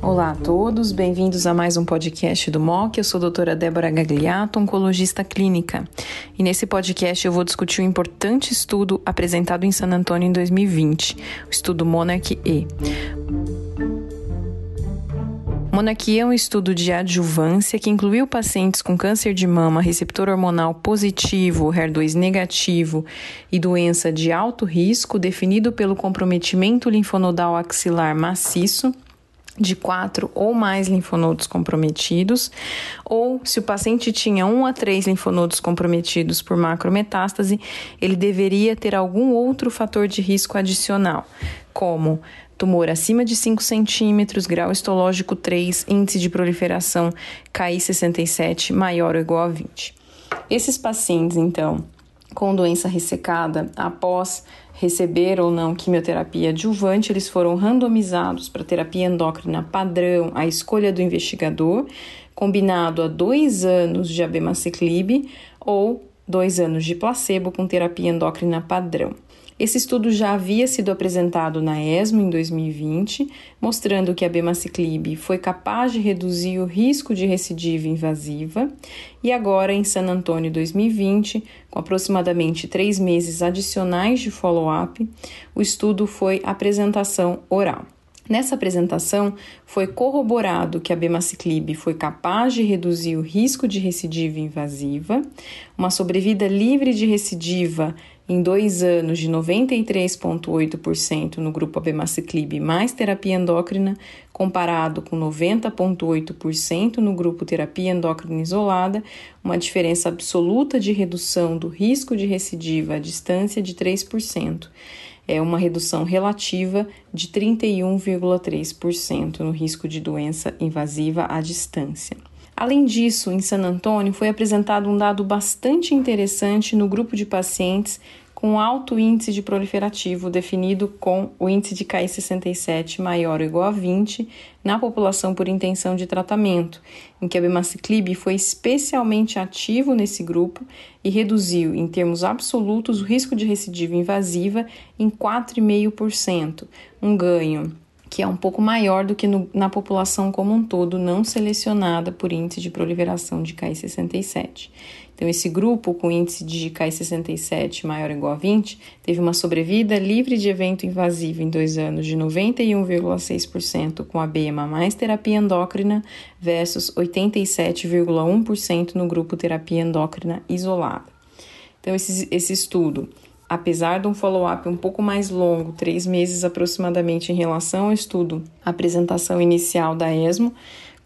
Olá a todos, bem-vindos a mais um podcast do MOC. Eu sou a doutora Débora Gagliato, oncologista clínica. E nesse podcast eu vou discutir um importante estudo apresentado em San Antônio em 2020, o estudo Monarch E. Monarquia é um estudo de adjuvância que incluiu pacientes com câncer de mama, receptor hormonal positivo, HER2 negativo e doença de alto risco, definido pelo comprometimento linfonodal axilar maciço de quatro ou mais linfonodos comprometidos, ou se o paciente tinha um a três linfonodos comprometidos por macrometástase, ele deveria ter algum outro fator de risco adicional, como tumor acima de 5 centímetros, grau histológico 3, índice de proliferação KI67 maior ou igual a 20. Esses pacientes, então, com doença ressecada, após receber ou não quimioterapia adjuvante, eles foram randomizados para terapia endócrina padrão, a escolha do investigador, combinado a dois anos de abemaciclib ou dois anos de placebo com terapia endócrina padrão. Esse estudo já havia sido apresentado na ESMO em 2020, mostrando que a bemaciclib foi capaz de reduzir o risco de recidiva invasiva, e agora em San Antônio 2020, com aproximadamente três meses adicionais de follow-up, o estudo foi apresentação oral. Nessa apresentação, foi corroborado que a bemaciclib foi capaz de reduzir o risco de recidiva invasiva, uma sobrevida livre de recidiva em dois anos de 93,8% no grupo abemaciclib mais terapia endócrina, comparado com 90,8% no grupo terapia endócrina isolada, uma diferença absoluta de redução do risco de recidiva à distância de 3% é uma redução relativa de 31,3% no risco de doença invasiva à distância. Além disso, em San Antônio foi apresentado um dado bastante interessante no grupo de pacientes com alto índice de proliferativo definido com o índice de KI67 maior ou igual a 20 na população por intenção de tratamento, em que a bemaciclib foi especialmente ativo nesse grupo e reduziu em termos absolutos o risco de recidiva invasiva em 4,5%, um ganho que é um pouco maior do que no, na população como um todo não selecionada por índice de proliferação de KI67. Então, esse grupo com índice de KI67 maior ou igual a 20 teve uma sobrevida livre de evento invasivo em dois anos de 91,6% com a BEMA mais terapia endócrina versus 87,1% no grupo terapia endócrina isolada. Então, esse, esse estudo apesar de um follow-up um pouco mais longo, três meses aproximadamente, em relação ao estudo, apresentação inicial da ESMO,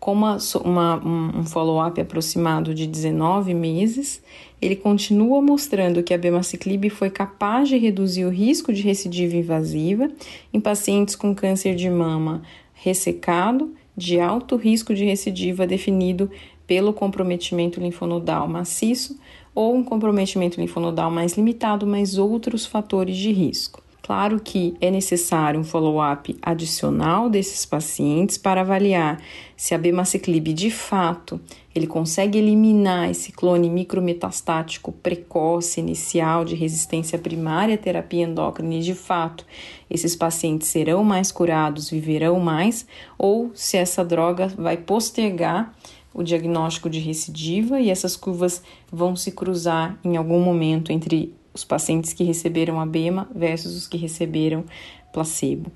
com uma, um follow-up aproximado de 19 meses, ele continua mostrando que a bemaciclib foi capaz de reduzir o risco de recidiva invasiva em pacientes com câncer de mama ressecado de alto risco de recidiva definido pelo comprometimento linfonodal maciço ou um comprometimento linfonodal mais limitado, mas outros fatores de risco. Claro que é necessário um follow-up adicional desses pacientes para avaliar se a bemaciclib de fato ele consegue eliminar esse clone micrometastático precoce inicial de resistência primária à terapia endócrina e de fato esses pacientes serão mais curados, viverão mais, ou se essa droga vai postergar o diagnóstico de recidiva e essas curvas vão se cruzar em algum momento entre os pacientes que receberam a BEMA versus os que receberam placebo.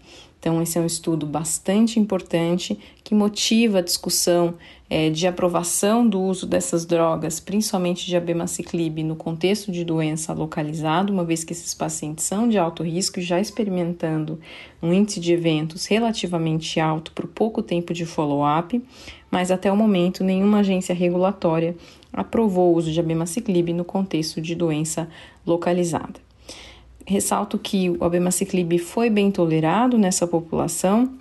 Então, esse é um estudo bastante importante que motiva a discussão é, de aprovação do uso dessas drogas, principalmente de abemaciclib, no contexto de doença localizada, uma vez que esses pacientes são de alto risco, já experimentando um índice de eventos relativamente alto por pouco tempo de follow-up, mas até o momento nenhuma agência regulatória aprovou o uso de abemaciclib no contexto de doença localizada. Ressalto que o abemaciclib foi bem tolerado nessa população,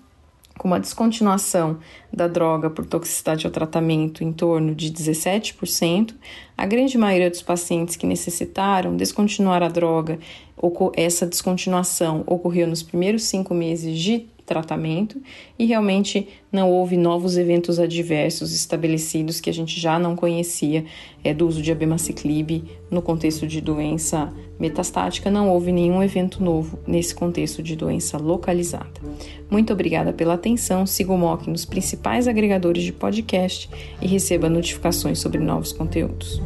com uma descontinuação da droga por toxicidade ao tratamento em torno de 17%. A grande maioria dos pacientes que necessitaram descontinuar a droga, essa descontinuação ocorreu nos primeiros cinco meses de tratamento e realmente não houve novos eventos adversos estabelecidos que a gente já não conhecia é, do uso de abemaciclib no contexto de doença metastática, não houve nenhum evento novo nesse contexto de doença localizada. Muito obrigada pela atenção, siga o MOC nos principais agregadores de podcast e receba notificações sobre novos conteúdos.